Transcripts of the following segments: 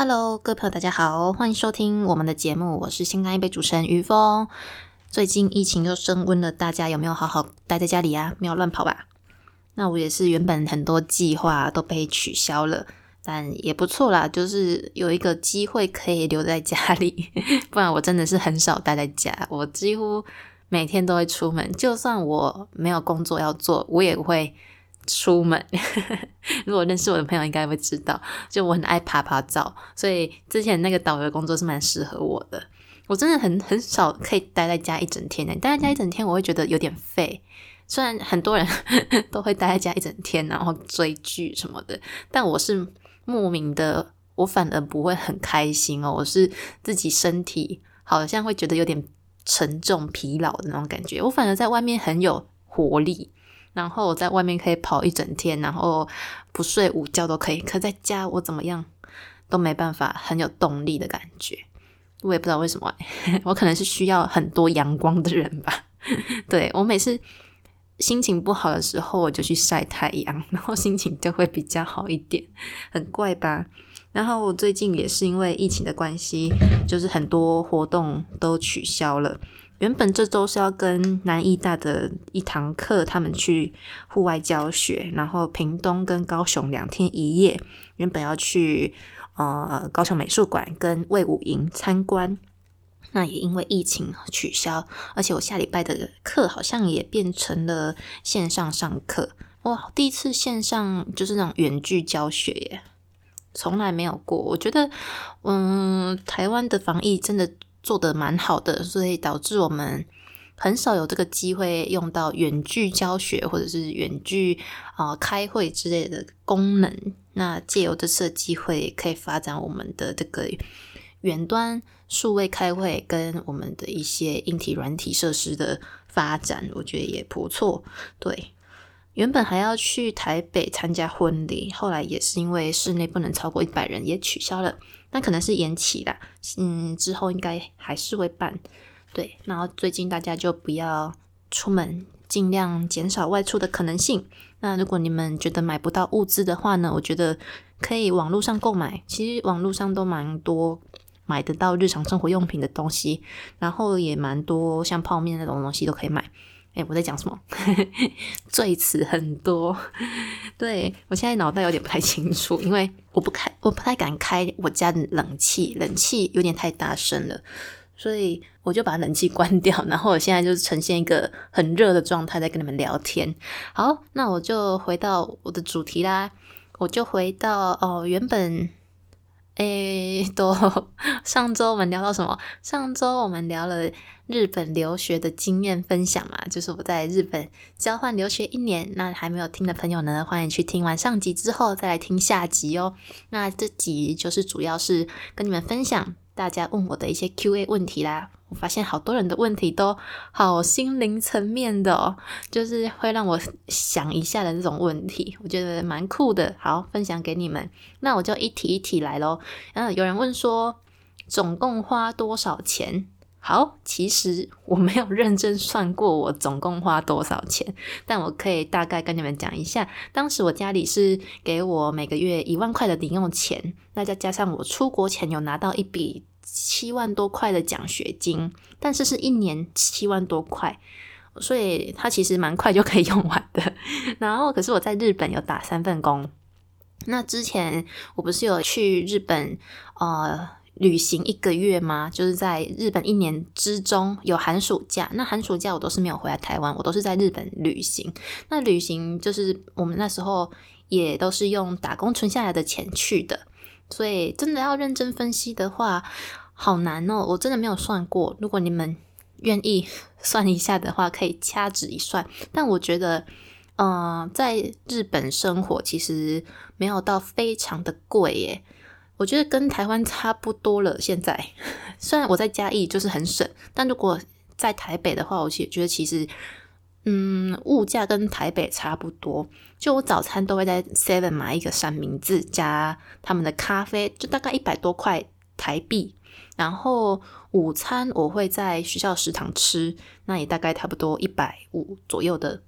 Hello，各位朋友，大家好，欢迎收听我们的节目，我是新干一杯主持人于峰。最近疫情又升温了，大家有没有好好待在家里啊？没有乱跑吧？那我也是，原本很多计划都被取消了，但也不错啦，就是有一个机会可以留在家里，不然我真的是很少待在家，我几乎每天都会出门，就算我没有工作要做，我也会。出门，如果认识我的朋友应该会知道，就我很爱爬爬照，所以之前那个导游工作是蛮适合我的。我真的很很少可以待在家一整天的，待在家一整天我会觉得有点废。虽然很多人 都会待在家一整天，然后追剧什么的，但我是莫名的，我反而不会很开心哦。我是自己身体好像会觉得有点沉重、疲劳的那种感觉，我反而在外面很有活力。然后我在外面可以跑一整天，然后不睡午觉都可以。可在家我怎么样都没办法，很有动力的感觉。我也不知道为什么，我可能是需要很多阳光的人吧。对我每次心情不好的时候，我就去晒太阳，然后心情就会比较好一点。很怪吧？然后我最近也是因为疫情的关系，就是很多活动都取消了。原本这周是要跟南艺大的一堂课，他们去户外教学，然后屏东跟高雄两天一夜，原本要去呃高雄美术馆跟魏武营参观，那也因为疫情取消，而且我下礼拜的课好像也变成了线上上课，哇，第一次线上就是那种远距教学耶，从来没有过，我觉得嗯台湾的防疫真的。做的蛮好的，所以导致我们很少有这个机会用到远距教学或者是远距啊开会之类的功能。那借由这次机会，可以发展我们的这个远端数位开会跟我们的一些硬体软体设施的发展，我觉得也不错。对，原本还要去台北参加婚礼，后来也是因为室内不能超过一百人，也取消了。那可能是延期啦，嗯，之后应该还是会办，对。然后最近大家就不要出门，尽量减少外出的可能性。那如果你们觉得买不到物资的话呢，我觉得可以网络上购买，其实网络上都蛮多买得到日常生活用品的东西，然后也蛮多像泡面那种东西都可以买。哎，我在讲什么？赘词很多，对我现在脑袋有点不太清楚，因为我不开，我不太敢开我家的冷气，冷气有点太大声了，所以我就把冷气关掉，然后我现在就是呈现一个很热的状态在跟你们聊天。好，那我就回到我的主题啦，我就回到哦，原本。诶，多上周我们聊到什么？上周我们聊了日本留学的经验分享嘛，就是我在日本交换留学一年。那还没有听的朋友呢，欢迎去听完上集之后再来听下集哦。那这集就是主要是跟你们分享大家问我的一些 Q&A 问题啦。我发现好多人的问题都好心灵层面的哦，就是会让我想一下的这种问题，我觉得蛮酷的。好，分享给你们。那我就一题一题来喽。嗯，有人问说，总共花多少钱？好，其实我没有认真算过我总共花多少钱，但我可以大概跟你们讲一下。当时我家里是给我每个月一万块的零用钱，那再加上我出国前有拿到一笔。七万多块的奖学金，但是是一年七万多块，所以它其实蛮快就可以用完的。然后，可是我在日本有打三份工。那之前我不是有去日本呃旅行一个月吗？就是在日本一年之中有寒暑假，那寒暑假我都是没有回来台湾，我都是在日本旅行。那旅行就是我们那时候也都是用打工存下来的钱去的。所以真的要认真分析的话，好难哦！我真的没有算过。如果你们愿意算一下的话，可以掐指一算。但我觉得，嗯，在日本生活其实没有到非常的贵耶。我觉得跟台湾差不多了。现在虽然我在嘉义就是很省，但如果在台北的话，我其觉得其实。嗯，物价跟台北差不多。就我早餐都会在 Seven 买一个三明治加他们的咖啡，就大概一百多块台币。然后午餐我会在学校食堂吃，那也大概差不多一百五左右的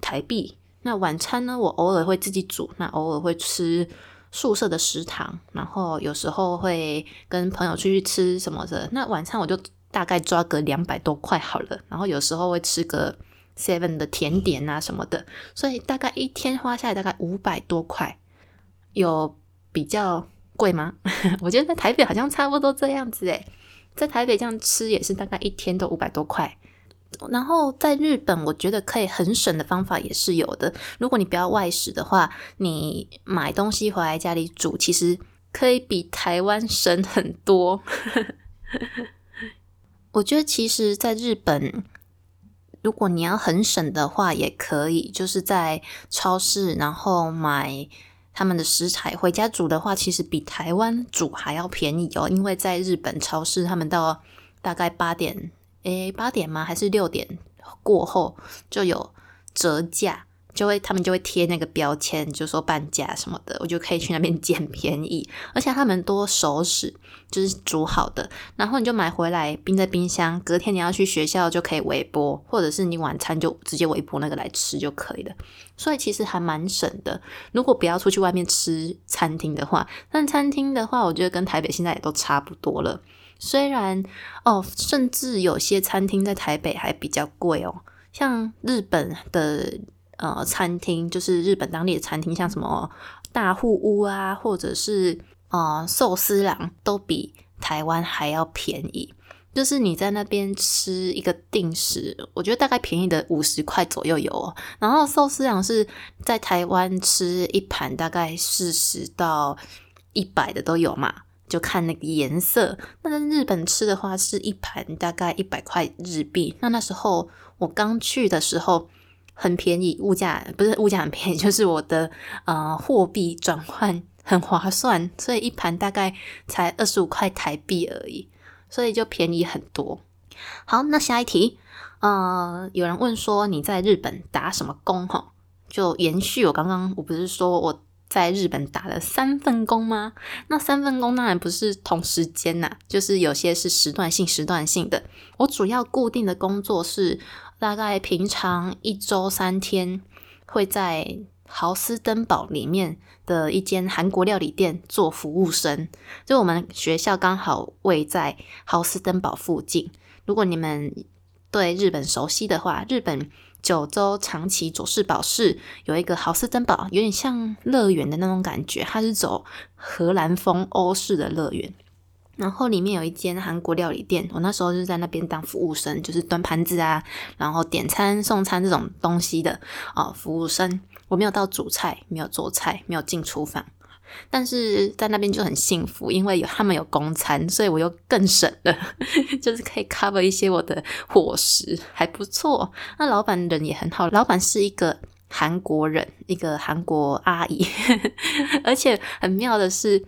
台币。那晚餐呢，我偶尔会自己煮，那偶尔会吃宿舍的食堂，然后有时候会跟朋友出去吃什么的。那晚餐我就大概抓个两百多块好了，然后有时候会吃个 seven 的甜点啊什么的，所以大概一天花下来大概五百多块，有比较贵吗？我觉得在台北好像差不多这样子诶，在台北这样吃也是大概一天都五百多块。然后在日本，我觉得可以很省的方法也是有的。如果你不要外食的话，你买东西回来家里煮，其实可以比台湾省很多。我觉得其实，在日本，如果你要很省的话，也可以就是在超市，然后买他们的食材回家煮的话，其实比台湾煮还要便宜哦。因为在日本超市，他们到大概八点。诶，八点吗？还是六点过后就有折价，就会他们就会贴那个标签，就说半价什么的，我就可以去那边 捡便宜。而且他们多熟食，就是煮好的，然后你就买回来冰在冰箱，隔天你要去学校就可以微波，或者是你晚餐就直接微波那个来吃就可以了。所以其实还蛮省的。如果不要出去外面吃餐厅的话，但餐厅的话，我觉得跟台北现在也都差不多了。虽然哦，甚至有些餐厅在台北还比较贵哦，像日本的呃餐厅，就是日本当地的餐厅，像什么大户屋啊，或者是呃寿司郎，都比台湾还要便宜。就是你在那边吃一个定时，我觉得大概便宜的五十块左右有哦。然后寿司郎是在台湾吃一盘大概四十到一百的都有嘛。就看那个颜色。那在日本吃的话，是一盘大概一百块日币。那那时候我刚去的时候很便宜，物价不是物价很便宜，就是我的呃货币转换很划算，所以一盘大概才二十五块台币而已，所以就便宜很多。好，那下一题，呃，有人问说你在日本打什么工？哈，就延续我刚刚，我不是说我。在日本打了三份工吗？那三份工当然不是同时间呐，就是有些是时段性、时段性的。我主要固定的工作是，大概平常一周三天会在豪斯登堡里面的一间韩国料理店做服务生。就我们学校刚好位在豪斯登堡附近。如果你们对日本熟悉的话，日本。九州长崎佐世保市有一个豪斯登堡，有点像乐园的那种感觉。它是走荷兰风欧式的乐园，然后里面有一间韩国料理店。我那时候就在那边当服务生，就是端盘子啊，然后点餐送餐这种东西的啊，服务生。我没有到煮菜，没有做菜，没有进厨房。但是在那边就很幸福，因为有他们有公餐，所以我又更省了，就是可以 cover 一些我的伙食，还不错。那老板人也很好，老板是一个韩国人，一个韩国阿姨，而且很妙的是，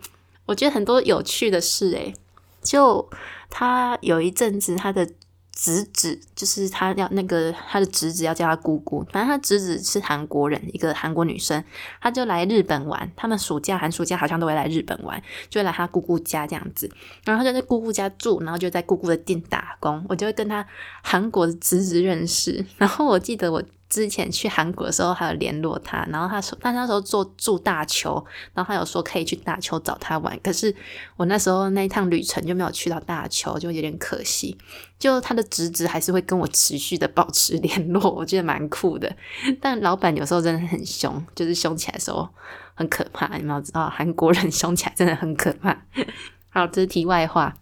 我觉得很多有趣的事，诶，就他有一阵子他的。侄子就是他要那个他的侄子要叫他姑姑，反正他侄子是韩国人，一个韩国女生，他就来日本玩。他们暑假、寒暑假好像都会来日本玩，就来他姑姑家这样子。然后就在姑姑家住，然后就在姑姑的店打工。我就会跟他韩国的侄子认识。然后我记得我。之前去韩国的时候，还有联络他，然后他说他那时候做住大邱，然后他有说可以去大邱找他玩，可是我那时候那一趟旅程就没有去到大邱，就有点可惜。就他的侄子还是会跟我持续的保持联络，我觉得蛮酷的。但老板有时候真的很凶，就是凶起来的时候很可怕。你们要知道，韩国人凶起来真的很可怕。好，这是题外话。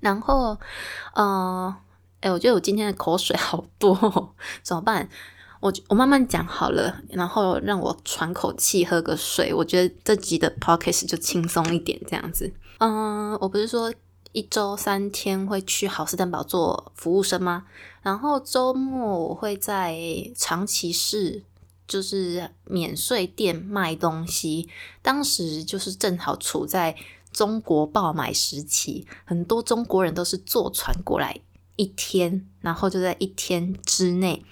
然后，呃，哎，我觉得我今天的口水好多，怎么办？我我慢慢讲好了，然后让我喘口气，喝个水。我觉得这集的 podcast 就轻松一点，这样子。嗯，我不是说一周三天会去好斯登堡做服务生吗？然后周末我会在长崎市，就是免税店卖东西。当时就是正好处在中国爆买时期，很多中国人都是坐船过来一天，然后就在一天之内。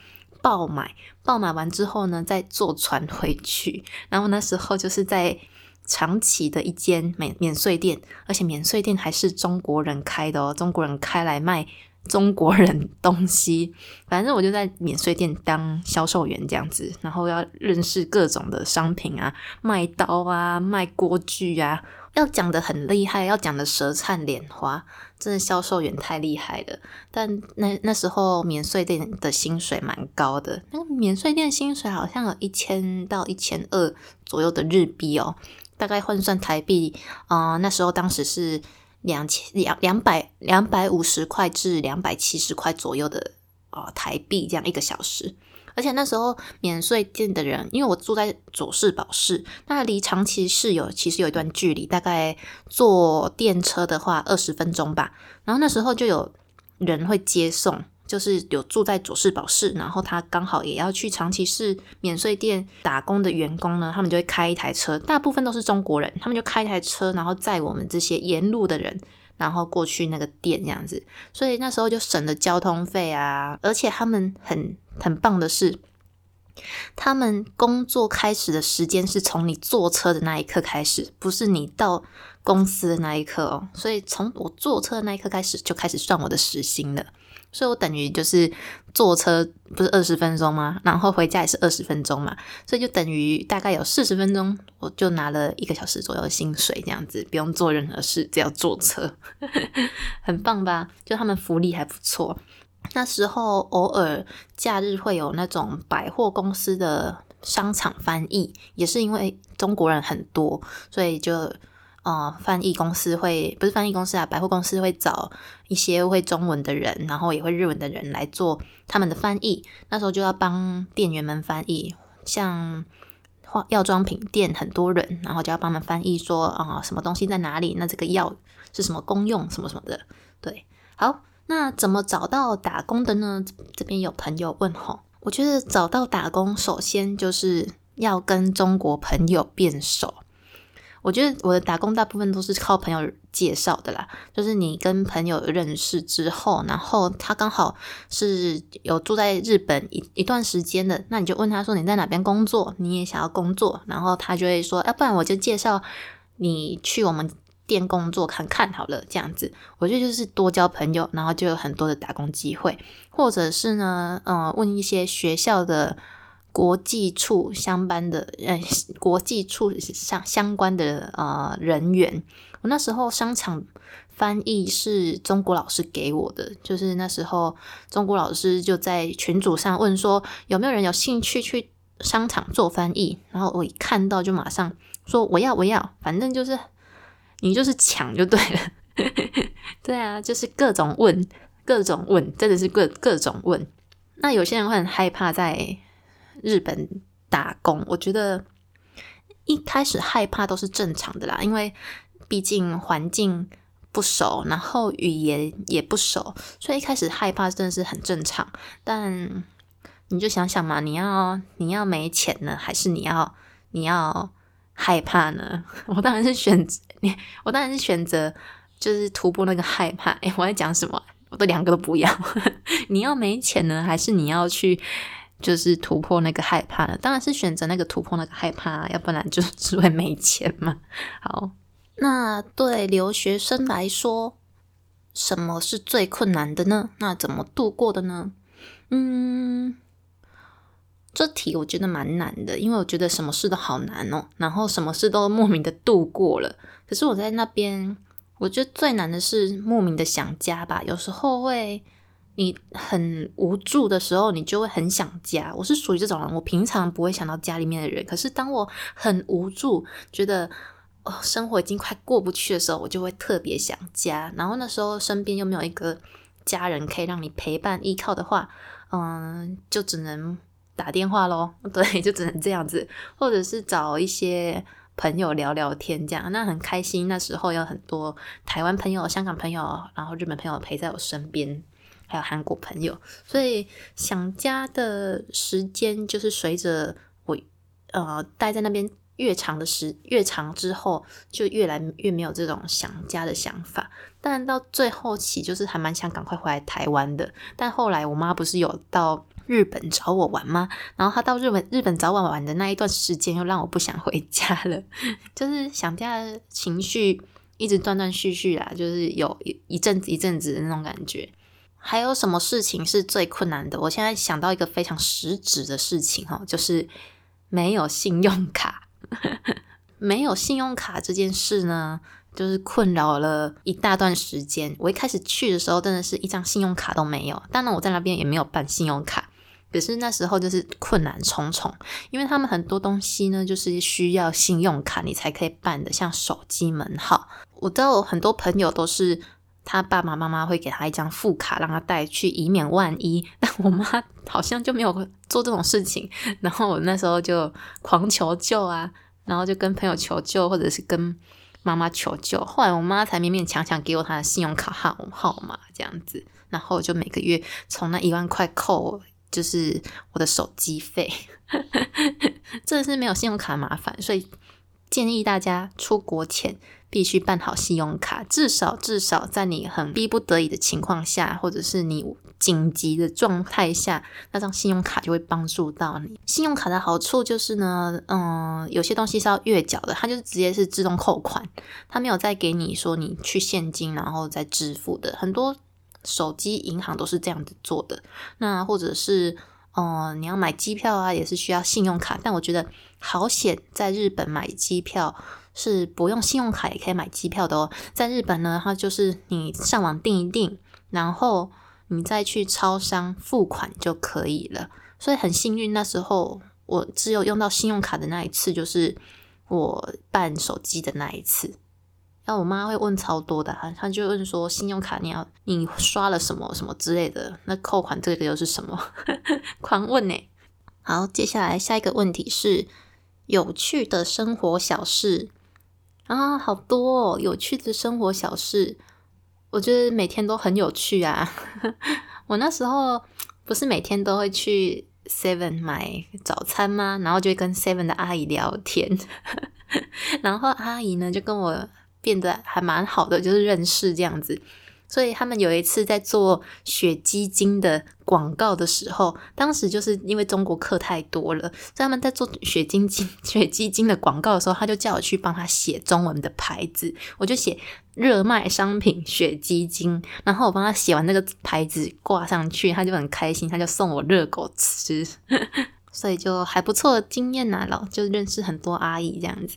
爆买，爆买完之后呢，再坐船回去。然后那时候就是在长崎的一间免免税店，而且免税店还是中国人开的哦，中国人开来卖中国人东西，反正我就在免税店当销售员这样子，然后要认识各种的商品啊，卖刀啊，卖锅具啊，要讲的很厉害，要讲的舌灿莲花，真的销售员太厉害了。但那那时候免税店的薪水蛮高的，那个免税店薪水好像有一千到一千二左右的日币哦，大概换算台币，啊，那时候当时是。两千两两百两百五十块至两百七十块左右的啊台币，这样一个小时。而且那时候免税店的人，因为我住在左市宝市，那离长崎市有其实有一段距离，大概坐电车的话二十分钟吧。然后那时候就有人会接送。就是有住在佐世保市，然后他刚好也要去长崎市免税店打工的员工呢，他们就会开一台车，大部分都是中国人，他们就开一台车，然后载我们这些沿路的人，然后过去那个店这样子，所以那时候就省了交通费啊，而且他们很很棒的是，他们工作开始的时间是从你坐车的那一刻开始，不是你到公司的那一刻哦，所以从我坐车的那一刻开始就开始算我的时薪了。所以我等于就是坐车不是二十分钟吗？然后回家也是二十分钟嘛，所以就等于大概有四十分钟，我就拿了一个小时左右的薪水，这样子不用做任何事，只要坐车，很棒吧？就他们福利还不错。那时候偶尔假日会有那种百货公司的商场翻译，也是因为中国人很多，所以就。呃，翻译公司会不是翻译公司啊，百货公司会找一些会中文的人，然后也会日文的人来做他们的翻译。那时候就要帮店员们翻译，像化药妆品店很多人，然后就要帮忙翻译说啊，什么东西在哪里？那这个药是什么功用？什么什么的。对，好，那怎么找到打工的呢？这边有朋友问吼，我觉得找到打工，首先就是要跟中国朋友变熟。我觉得我的打工大部分都是靠朋友介绍的啦，就是你跟朋友认识之后，然后他刚好是有住在日本一一段时间的，那你就问他说你在哪边工作，你也想要工作，然后他就会说，要不然我就介绍你去我们店工作看看好了，这样子，我觉得就是多交朋友，然后就有很多的打工机会，或者是呢，嗯，问一些学校的。国际处相班的，呃，国际处相相关的呃人员，我那时候商场翻译是中国老师给我的，就是那时候中国老师就在群组上问说有没有人有兴趣去商场做翻译，然后我一看到就马上说我要我要，反正就是你就是抢就对了，对啊，就是各种问各种问，真的是各各种问，那有些人会很害怕在。日本打工，我觉得一开始害怕都是正常的啦，因为毕竟环境不熟，然后语言也不熟，所以一开始害怕真的是很正常。但你就想想嘛，你要你要没钱呢，还是你要你要害怕呢？我当然是选择你，我当然是选择就是突破那个害怕。哎，我在讲什么？我都两个都不要。你要没钱呢，还是你要去？就是突破那个害怕了，当然是选择那个突破那个害怕，要不然就 只会没钱嘛。好，那对留学生来说，什么是最困难的呢？那怎么度过的呢？嗯，这题我觉得蛮难的，因为我觉得什么事都好难哦，然后什么事都莫名的度过了。可是我在那边，我觉得最难的是莫名的想家吧，有时候会。你很无助的时候，你就会很想家。我是属于这种人，我平常不会想到家里面的人，可是当我很无助，觉得哦生活已经快过不去的时候，我就会特别想家。然后那时候身边又没有一个家人可以让你陪伴依靠的话，嗯，就只能打电话咯。对，就只能这样子，或者是找一些朋友聊聊天，这样那很开心。那时候有很多台湾朋友、香港朋友，然后日本朋友陪在我身边。还有韩国朋友，所以想家的时间就是随着我呃待在那边越长的时越长之后，就越来越没有这种想家的想法。但到最后期，就是还蛮想赶快回来台湾的。但后来我妈不是有到日本找我玩吗？然后她到日本日本找我玩的那一段时间，又让我不想回家了，就是想家的情绪一直断断续续啦，就是有一一阵子一阵子的那种感觉。还有什么事情是最困难的？我现在想到一个非常实质的事情哈，就是没有信用卡。没有信用卡这件事呢，就是困扰了一大段时间。我一开始去的时候，真的是一张信用卡都没有。当然，我在那边也没有办信用卡。可是那时候就是困难重重，因为他们很多东西呢，就是需要信用卡你才可以办的，像手机门号。我知道很多朋友都是他爸爸妈妈会给他一张副卡让他带去，以免万一。但我妈好像就没有做这种事情，然后我那时候就狂求救啊，然后就跟朋友求救，或者是跟妈妈求救。后来我妈才勉勉强强给我她的信用卡号号码这样子，然后就每个月从那一万块扣。就是我的手机费，真的是没有信用卡麻烦，所以建议大家出国前必须办好信用卡，至少至少在你很逼不得已的情况下，或者是你紧急的状态下，那张信用卡就会帮助到你。信用卡的好处就是呢，嗯，有些东西是要月缴的，它就是直接是自动扣款，它没有再给你说你去现金然后再支付的，很多。手机银行都是这样子做的，那或者是，嗯，你要买机票啊，也是需要信用卡。但我觉得好险，在日本买机票是不用信用卡也可以买机票的哦。在日本呢，它就是你上网订一订，然后你再去超商付款就可以了。所以很幸运，那时候我只有用到信用卡的那一次，就是我办手机的那一次。那我妈会问超多的，她就问说信用卡你要你刷了什么什么之类的，那扣款这个又是什么？狂问呢。好，接下来下一个问题是有趣的生活小事啊，好多哦，有趣的生活小事，我觉得每天都很有趣啊。我那时候不是每天都会去 Seven 买早餐吗？然后就跟 Seven 的阿姨聊天，然后阿姨呢就跟我。变得还蛮好的，就是认识这样子。所以他们有一次在做雪肌精的广告的时候，当时就是因为中国客太多了，所以他们在做雪精精雪肌精的广告的时候，他就叫我去帮他写中文的牌子，我就写热卖商品雪肌精，然后我帮他写完那个牌子挂上去，他就很开心，他就送我热狗吃，所以就还不错的经验呐，老就认识很多阿姨这样子。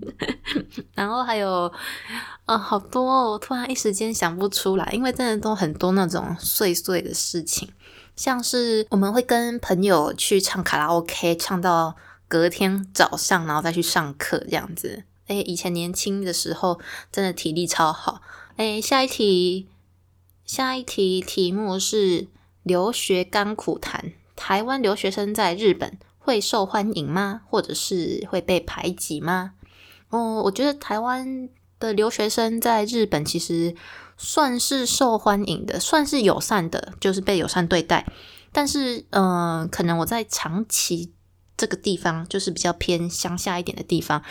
然后还有，啊，好多，我突然一时间想不出来，因为真的都很多那种碎碎的事情，像是我们会跟朋友去唱卡拉 OK，唱到隔天早上，然后再去上课这样子。哎，以前年轻的时候真的体力超好。哎，下一题，下一题题目是留学甘苦谈，台湾留学生在日本会受欢迎吗？或者是会被排挤吗？哦，我觉得台湾的留学生在日本其实算是受欢迎的，算是友善的，就是被友善对待。但是，嗯，可能我在长崎这个地方，就是比较偏乡下一点的地方，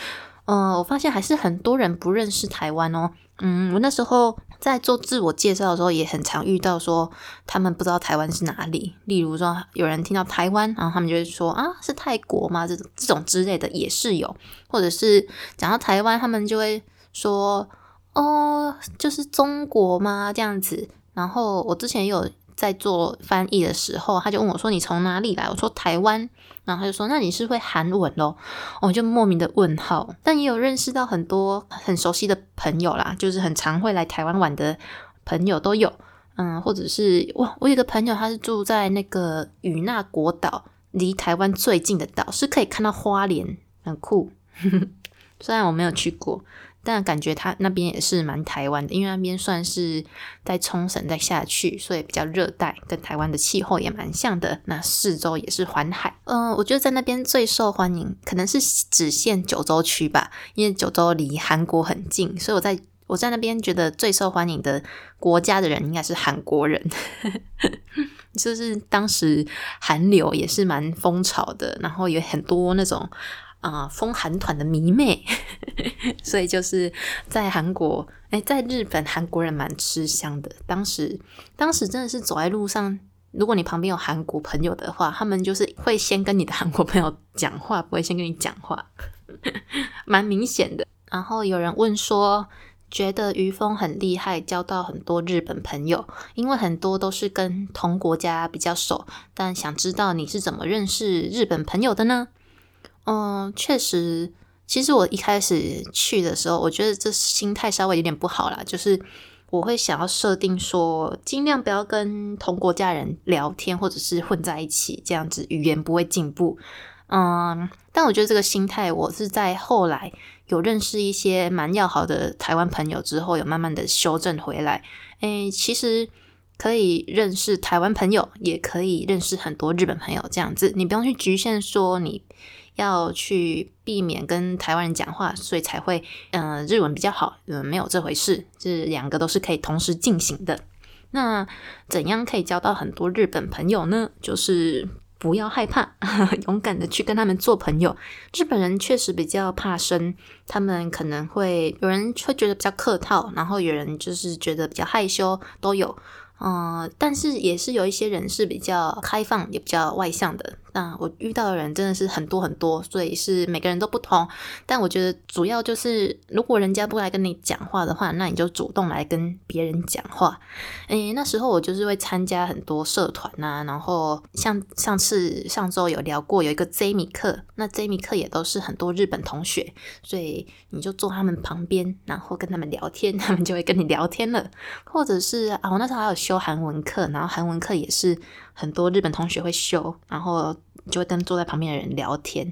嗯，我发现还是很多人不认识台湾哦。嗯，我那时候在做自我介绍的时候，也很常遇到说他们不知道台湾是哪里。例如说，有人听到台湾，然后他们就会说啊，是泰国吗？这种这种之类的也是有，或者是讲到台湾，他们就会说哦，就是中国吗？这样子。然后我之前有。在做翻译的时候，他就问我说：“你从哪里来？”我说：“台湾。”然后他就说：“那你是会韩文咯？”我就莫名的问号。但也有认识到很多很熟悉的朋友啦，就是很常会来台湾玩的朋友都有。嗯，或者是哇，我有个朋友，他是住在那个与那国岛，离台湾最近的岛，是可以看到花莲，很酷。虽然我没有去过。但感觉它那边也是蛮台湾的，因为那边算是在冲绳再下去，所以比较热带，跟台湾的气候也蛮像的。那四周也是环海，嗯，我觉得在那边最受欢迎，可能是只限九州区吧，因为九州离韩国很近，所以我在我在那边觉得最受欢迎的国家的人应该是韩国人，就是当时韩流也是蛮风潮的，然后有很多那种。啊，风韩团的迷妹，所以就是在韩国，哎，在日本，韩国人蛮吃香的。当时，当时真的是走在路上，如果你旁边有韩国朋友的话，他们就是会先跟你的韩国朋友讲话，不会先跟你讲话，蛮明显的。然后有人问说，觉得于峰很厉害，交到很多日本朋友，因为很多都是跟同国家比较熟。但想知道你是怎么认识日本朋友的呢？嗯，确实，其实我一开始去的时候，我觉得这心态稍微有点不好啦，就是我会想要设定说，尽量不要跟同国家人聊天，或者是混在一起，这样子语言不会进步。嗯，但我觉得这个心态，我是在后来有认识一些蛮要好的台湾朋友之后，有慢慢的修正回来。诶，其实可以认识台湾朋友，也可以认识很多日本朋友，这样子，你不用去局限说你要去避免跟台湾人讲话，所以才会嗯日文比较好。嗯，没有这回事，这两个都是可以同时进行的。那怎样可以交到很多日本朋友呢？就是。不要害怕，勇敢的去跟他们做朋友。日本人确实比较怕生，他们可能会有人会觉得比较客套，然后有人就是觉得比较害羞，都有。嗯，但是也是有一些人是比较开放，也比较外向的。那我遇到的人真的是很多很多，所以是每个人都不同。但我觉得主要就是，如果人家不来跟你讲话的话，那你就主动来跟别人讲话。诶，那时候我就是会参加很多社团呐，然后像上次上周有聊过，有一个 J 米课，那 J 米课也都是很多日本同学，所以你就坐他们旁边，然后跟他们聊天，他们就会跟你聊天了。或者是啊，我那时候还有修韩文课，然后韩文课也是很多日本同学会修，然后。就会跟坐在旁边的人聊天，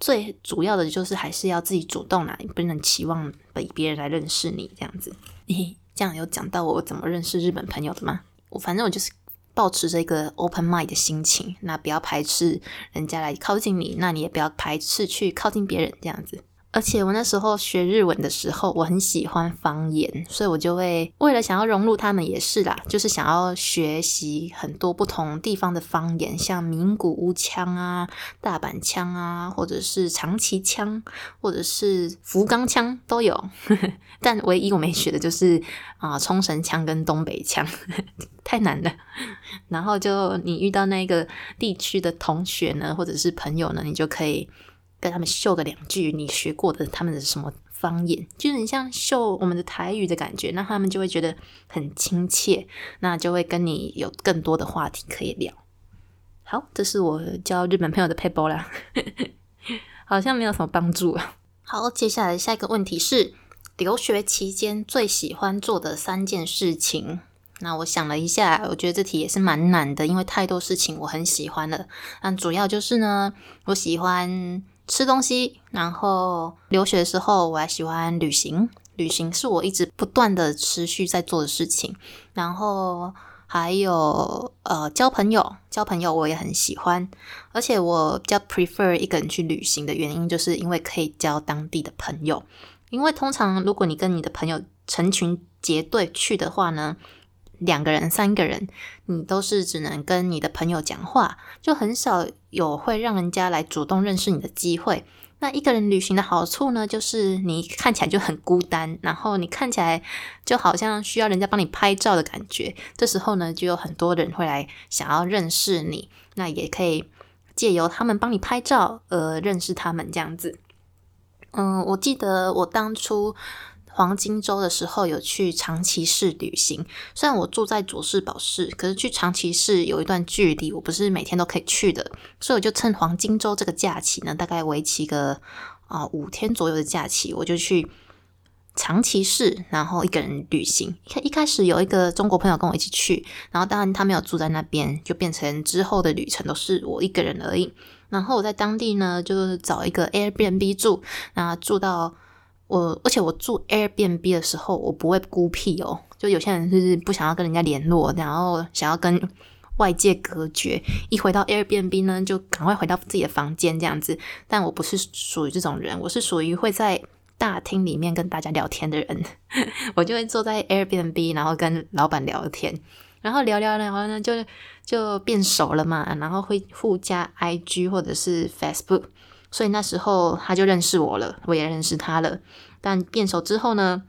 最主要的就是还是要自己主动来，不能期望被别人来认识你这样子。咦，这样有讲到我怎么认识日本朋友的吗？我反正我就是保持着一个 open mind 的心情，那不要排斥人家来靠近你，那你也不要排斥去靠近别人这样子。而且我那时候学日文的时候，我很喜欢方言，所以我就会为了想要融入他们也是啦，就是想要学习很多不同地方的方言，像名古屋腔啊、大阪腔啊，或者是长崎腔，或者是福冈腔都有。但唯一我没学的就是啊冲绳腔跟东北腔，太难了。然后就你遇到那个地区的同学呢，或者是朋友呢，你就可以。跟他们秀个两句你学过的他们的什么方言，就是很像秀我们的台语的感觉，那他们就会觉得很亲切，那就会跟你有更多的话题可以聊。好，这是我交日本朋友的 paper 啦，好像没有什么帮助。好，接下来下一个问题是留学期间最喜欢做的三件事情。那我想了一下，我觉得这题也是蛮难的，因为太多事情我很喜欢了。但主要就是呢，我喜欢。吃东西，然后留学的时候我还喜欢旅行，旅行是我一直不断的持续在做的事情。然后还有呃交朋友，交朋友我也很喜欢，而且我比较 prefer 一个人去旅行的原因，就是因为可以交当地的朋友。因为通常如果你跟你的朋友成群结队去的话呢。两个人、三个人，你都是只能跟你的朋友讲话，就很少有会让人家来主动认识你的机会。那一个人旅行的好处呢，就是你看起来就很孤单，然后你看起来就好像需要人家帮你拍照的感觉。这时候呢，就有很多人会来想要认识你，那也可以借由他们帮你拍照而认识他们这样子。嗯，我记得我当初。黄金周的时候有去长崎市旅行，虽然我住在佐世保市，可是去长崎市有一段距离，我不是每天都可以去的，所以我就趁黄金周这个假期呢，大概为期个啊五天左右的假期，我就去长崎市，然后一个人旅行。一开始有一个中国朋友跟我一起去，然后当然他没有住在那边，就变成之后的旅程都是我一个人而已。然后我在当地呢，就是找一个 Airbnb 住，那住到。我而且我住 Airbnb 的时候，我不会孤僻哦。就有些人就是不想要跟人家联络，然后想要跟外界隔绝。一回到 Airbnb 呢，就赶快回到自己的房间这样子。但我不是属于这种人，我是属于会在大厅里面跟大家聊天的人。我就会坐在 Airbnb，然后跟老板聊天，然后聊聊聊呢，就就变熟了嘛。然后会互加 IG 或者是 Facebook。所以那时候他就认识我了，我也认识他了。但变熟之后呢，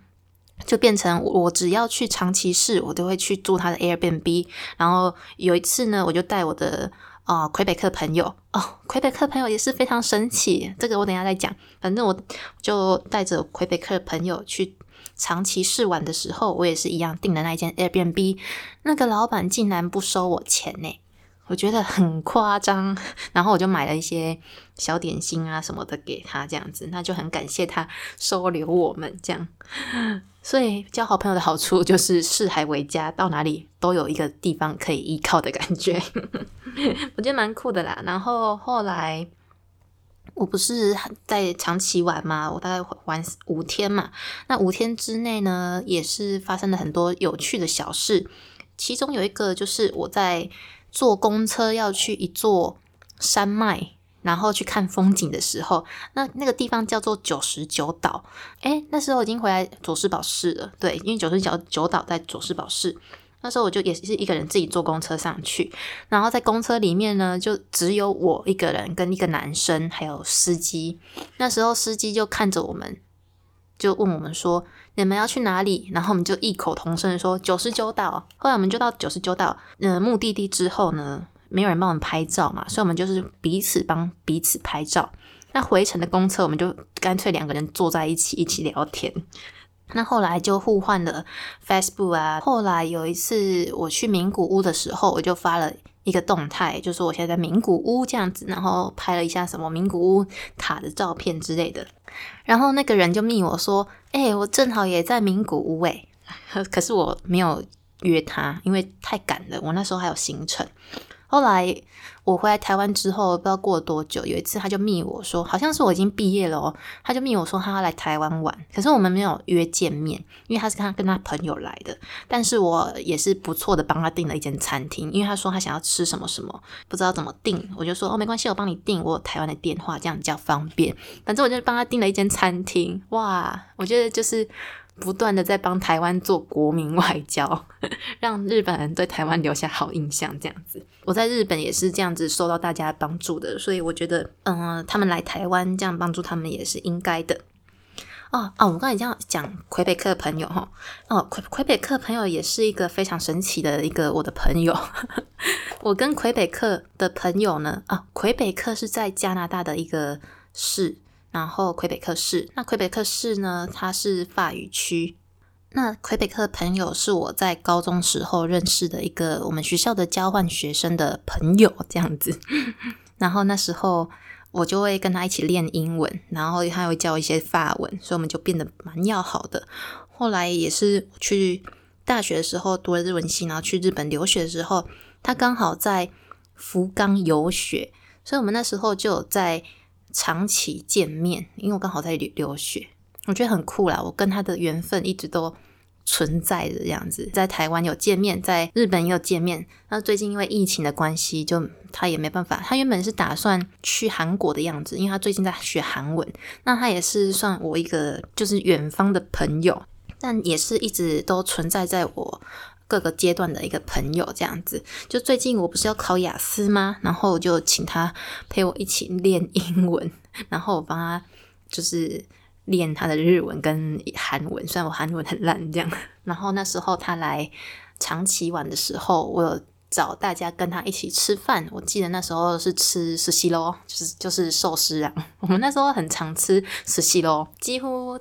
就变成我只要去长崎市，我都会去住他的 Airbnb。然后有一次呢，我就带我的啊魁北克朋友哦，魁北克朋友也是非常神奇。这个我等下再讲。反正我就带着魁北克朋友去长期试玩的时候，我也是一样订的那一间 Airbnb，那个老板竟然不收我钱呢，我觉得很夸张。然后我就买了一些小点心啊什么的给他，这样子，那就很感谢他收留我们这样。所以交好朋友的好处就是四海为家，到哪里都有一个地方可以依靠的感觉，我觉得蛮酷的啦。然后后来我不是在长期玩嘛，我大概玩五天嘛。那五天之内呢，也是发生了很多有趣的小事。其中有一个就是我在坐公车要去一座山脉。然后去看风景的时候，那那个地方叫做九十九岛。诶，那时候已经回来佐世保市了。对，因为九十九九岛在佐世保市。那时候我就也是一个人自己坐公车上去，然后在公车里面呢，就只有我一个人跟一个男生，还有司机。那时候司机就看着我们，就问我们说：“你们要去哪里？”然后我们就异口同声说：“九十九岛。”后来我们就到九十九岛呃目的地之后呢。没有人帮我们拍照嘛，所以我们就是彼此帮彼此拍照。那回程的公车，我们就干脆两个人坐在一起一起聊天。那后来就互换了 Facebook 啊。后来有一次我去名古屋的时候，我就发了一个动态，就说我现在在名古屋这样子，然后拍了一下什么名古屋塔的照片之类的。然后那个人就密我说：“哎，我正好也在名古屋哎。”可是我没有约他，因为太赶了，我那时候还有行程。后来我回来台湾之后，不知道过了多久，有一次他就密我说，好像是我已经毕业了哦，他就密我说他要来台湾玩，可是我们没有约见面，因为他是他跟他朋友来的，但是我也是不错的帮他订了一间餐厅，因为他说他想要吃什么什么，不知道怎么订，我就说哦没关系，我帮你订，我有台湾的电话，这样比较方便，反正我就帮他订了一间餐厅，哇，我觉得就是。不断的在帮台湾做国民外交，让日本人对台湾留下好印象。这样子，我在日本也是这样子受到大家帮助的，所以我觉得，嗯，他们来台湾这样帮助他们也是应该的。哦哦，我刚才这样讲魁北克的朋友哈，哦魁魁北克朋友也是一个非常神奇的一个我的朋友。我跟魁北克的朋友呢，啊，魁北克是在加拿大的一个市。然后魁北克市，那魁北克市呢？它是法语区。那魁北克的朋友是我在高中时候认识的一个我们学校的交换学生的朋友，这样子。然后那时候我就会跟他一起练英文，然后他会教一些法文，所以我们就变得蛮要好的。后来也是去大学的时候读了日文系，然后去日本留学的时候，他刚好在福冈游学，所以我们那时候就在。长期见面，因为我刚好在留留学，我觉得很酷啦。我跟他的缘分一直都存在的这样子，在台湾有见面，在日本也有见面。那最近因为疫情的关系，就他也没办法。他原本是打算去韩国的样子，因为他最近在学韩文。那他也是算我一个就是远方的朋友，但也是一直都存在在我。各个阶段的一个朋友，这样子。就最近我不是要考雅思吗？然后就请他陪我一起练英文，然后我帮他就是练他的日文跟韩文。虽然我韩文很烂，这样。然后那时候他来长期玩的时候，我有找大家跟他一起吃饭。我记得那时候是吃寿司咯，就是就是寿司啊。我们那时候很常吃寿司咯，几乎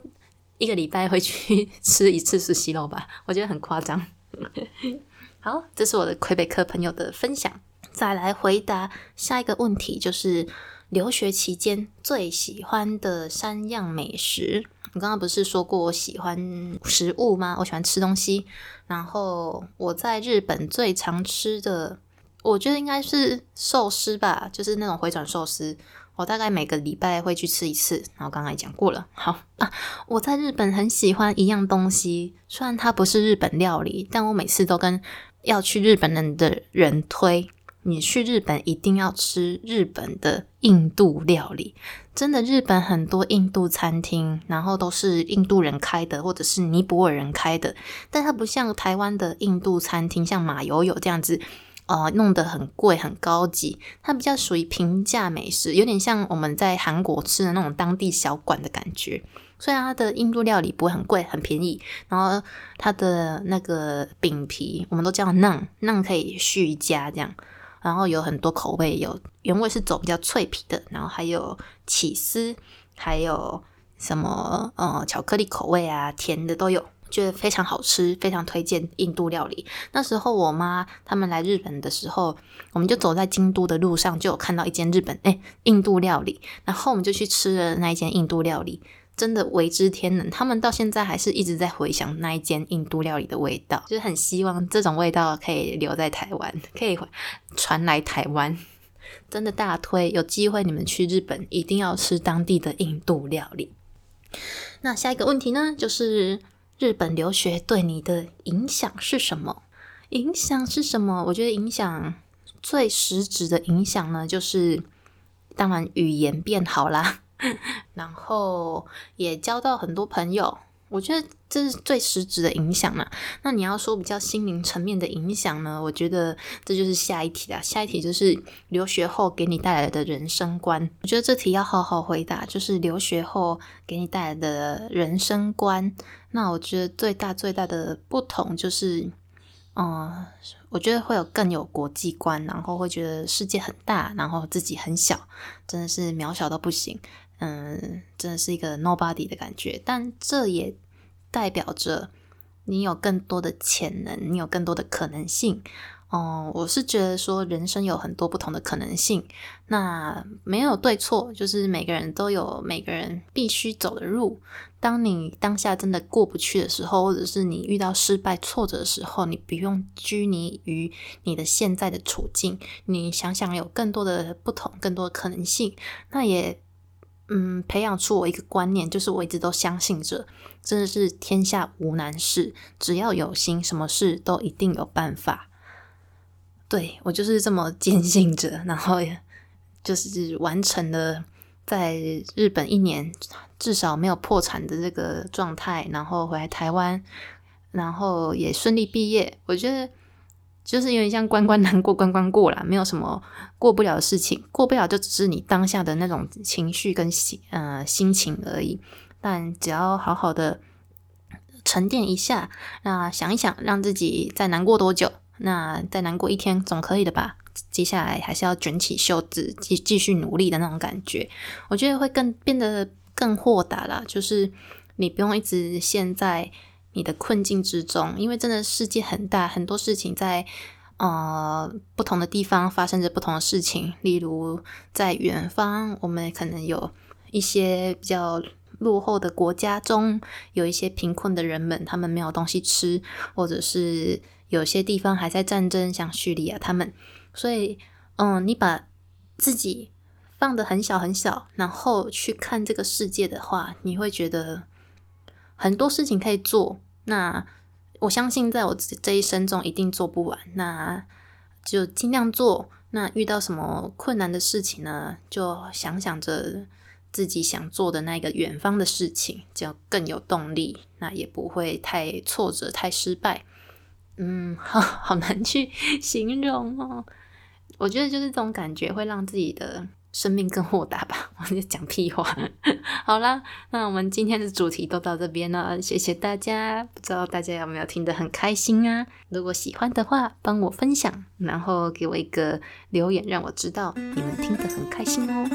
一个礼拜会去吃一次寿司咯吧。我觉得很夸张。好，这是我的魁北克朋友的分享。再来回答下一个问题，就是留学期间最喜欢的三样美食。我刚刚不是说过我喜欢食物吗？我喜欢吃东西。然后我在日本最常吃的，我觉得应该是寿司吧，就是那种回转寿司。我大概每个礼拜会去吃一次，然后刚才讲过了。好啊，我在日本很喜欢一样东西，虽然它不是日本料理，但我每次都跟要去日本人的人推，你去日本一定要吃日本的印度料理。真的，日本很多印度餐厅，然后都是印度人开的，或者是尼泊尔人开的，但它不像台湾的印度餐厅，像马友友这样子。呃，弄得很贵很高级，它比较属于平价美食，有点像我们在韩国吃的那种当地小馆的感觉。虽然它的印度料理不会很贵，很便宜，然后它的那个饼皮，我们都叫馕，馕可以续加这样，然后有很多口味，有原味是走比较脆皮的，然后还有起司，还有什么呃巧克力口味啊，甜的都有，觉得非常好吃，非常推荐印度料理。那时候我妈他们来日本的时候，我们就走在京都的路上，就有看到一间日本哎印度料理，然后我们就去吃了那一间印度料理。真的为之天人，他们到现在还是一直在回想那一间印度料理的味道，就是很希望这种味道可以留在台湾，可以传来台湾。真的大推，有机会你们去日本一定要吃当地的印度料理。那下一个问题呢，就是日本留学对你的影响是什么？影响是什么？我觉得影响最实质的影响呢，就是当然语言变好啦。然后也交到很多朋友，我觉得这是最实质的影响嘛。那你要说比较心灵层面的影响呢？我觉得这就是下一题啦。下一题就是留学后给你带来的人生观。我觉得这题要好好回答，就是留学后给你带来的人生观。那我觉得最大最大的不同就是。嗯，我觉得会有更有国际观，然后会觉得世界很大，然后自己很小，真的是渺小到不行。嗯，真的是一个 nobody 的感觉。但这也代表着你有更多的潜能，你有更多的可能性。哦，我是觉得说人生有很多不同的可能性，那没有对错，就是每个人都有每个人必须走的路。当你当下真的过不去的时候，或者是你遇到失败挫折的时候，你不用拘泥于你的现在的处境，你想想有更多的不同，更多的可能性。那也嗯，培养出我一个观念，就是我一直都相信着，真的是天下无难事，只要有心，什么事都一定有办法。对我就是这么 坚信着，然后就是完成了在日本一年至少没有破产的这个状态，然后回来台湾，然后也顺利毕业。我觉得就是有点像关关难过关关过了，没有什么过不了的事情，过不了就只是你当下的那种情绪跟心呃心情而已。但只要好好的沉淀一下，那想一想，让自己再难过多久。那再难过一天总可以的吧？接下来还是要卷起袖子继继续努力的那种感觉，我觉得会更变得更豁达啦。就是你不用一直陷在你的困境之中，因为真的世界很大，很多事情在呃不同的地方发生着不同的事情。例如在远方，我们可能有一些比较落后的国家中，有一些贫困的人们，他们没有东西吃，或者是。有些地方还在战争，像叙利亚，他们，所以，嗯，你把自己放的很小很小，然后去看这个世界的话，你会觉得很多事情可以做。那我相信，在我这一生中一定做不完，那就尽量做。那遇到什么困难的事情呢？就想想着自己想做的那个远方的事情，就更有动力，那也不会太挫折、太失败。嗯，好 好难去形容哦。我觉得就是这种感觉会让自己的生命更豁达吧。我就讲屁话。好啦，那我们今天的主题都到这边了，谢谢大家。不知道大家有没有听得很开心啊？如果喜欢的话，帮我分享，然后给我一个留言，让我知道你们听得很开心哦。